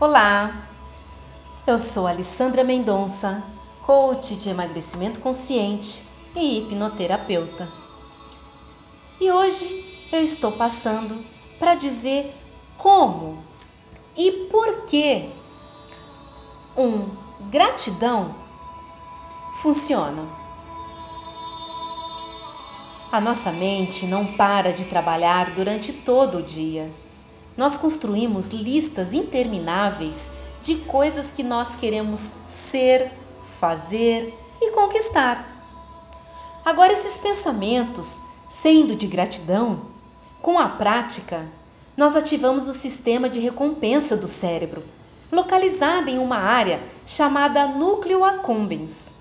Olá, eu sou Alessandra Mendonça, coach de emagrecimento consciente e hipnoterapeuta. E hoje eu estou passando para dizer como e por que um gratidão funciona. A nossa mente não para de trabalhar durante todo o dia nós construímos listas intermináveis de coisas que nós queremos ser, fazer e conquistar. Agora, esses pensamentos, sendo de gratidão, com a prática, nós ativamos o sistema de recompensa do cérebro, localizado em uma área chamada núcleo accumbens.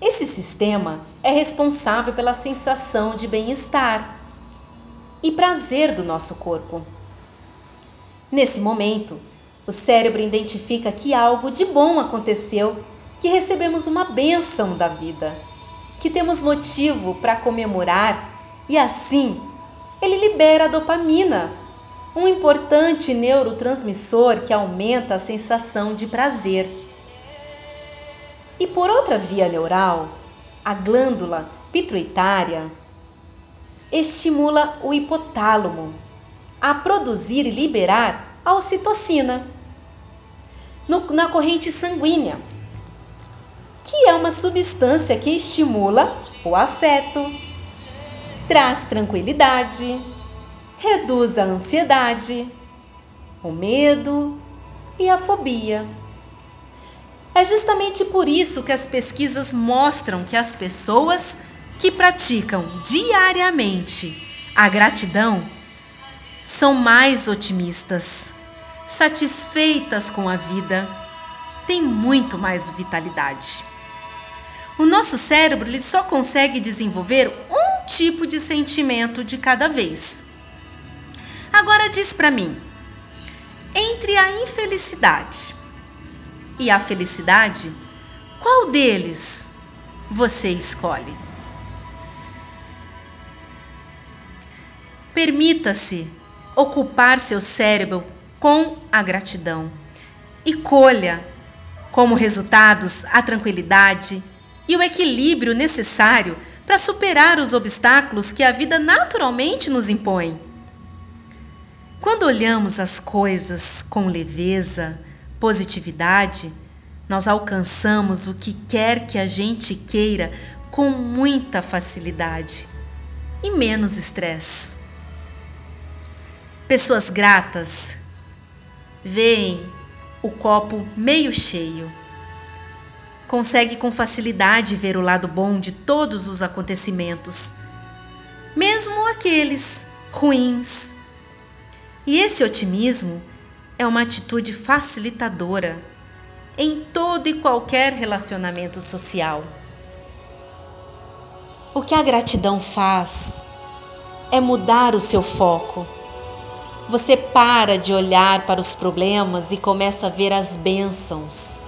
Esse sistema é responsável pela sensação de bem-estar e prazer do nosso corpo. Nesse momento, o cérebro identifica que algo de bom aconteceu, que recebemos uma bênção da vida, que temos motivo para comemorar e assim ele libera a dopamina, um importante neurotransmissor que aumenta a sensação de prazer. E por outra via neural, a glândula pituitária estimula o hipotálamo, a produzir e liberar a ocitocina no, na corrente sanguínea, que é uma substância que estimula o afeto, traz tranquilidade, reduz a ansiedade, o medo e a fobia. É justamente por isso que as pesquisas mostram que as pessoas que praticam diariamente a gratidão são mais otimistas, satisfeitas com a vida, têm muito mais vitalidade. O nosso cérebro ele só consegue desenvolver um tipo de sentimento de cada vez. Agora diz para mim, entre a infelicidade e a felicidade, qual deles você escolhe? Permita-se ocupar seu cérebro com a gratidão e colha como resultados a tranquilidade e o equilíbrio necessário para superar os obstáculos que a vida naturalmente nos impõe. Quando olhamos as coisas com leveza, positividade, nós alcançamos o que quer que a gente queira com muita facilidade e menos estresse. Pessoas gratas veem o copo meio cheio. Consegue com facilidade ver o lado bom de todos os acontecimentos, mesmo aqueles ruins. E esse otimismo é uma atitude facilitadora em todo e qualquer relacionamento social. O que a gratidão faz é mudar o seu foco você para de olhar para os problemas e começa a ver as bênçãos.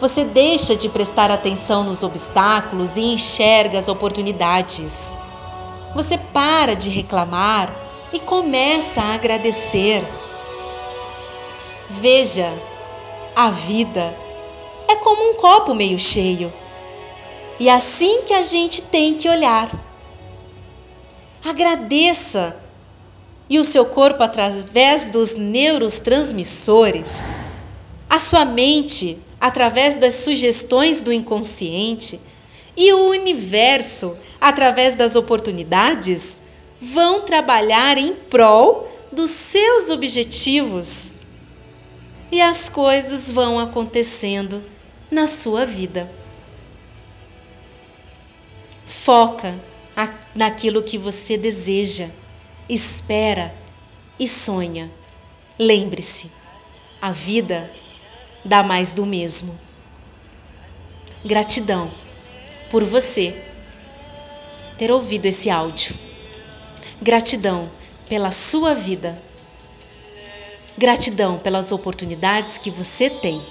Você deixa de prestar atenção nos obstáculos e enxerga as oportunidades. Você para de reclamar e começa a agradecer. Veja, a vida é como um copo meio cheio. E é assim que a gente tem que olhar. Agradeça e o seu corpo através dos neurotransmissores, a sua mente através das sugestões do inconsciente e o universo através das oportunidades vão trabalhar em prol dos seus objetivos. E as coisas vão acontecendo na sua vida. Foca naquilo que você deseja espera e sonha. Lembre-se, a vida dá mais do mesmo. Gratidão por você ter ouvido esse áudio. Gratidão pela sua vida. Gratidão pelas oportunidades que você tem.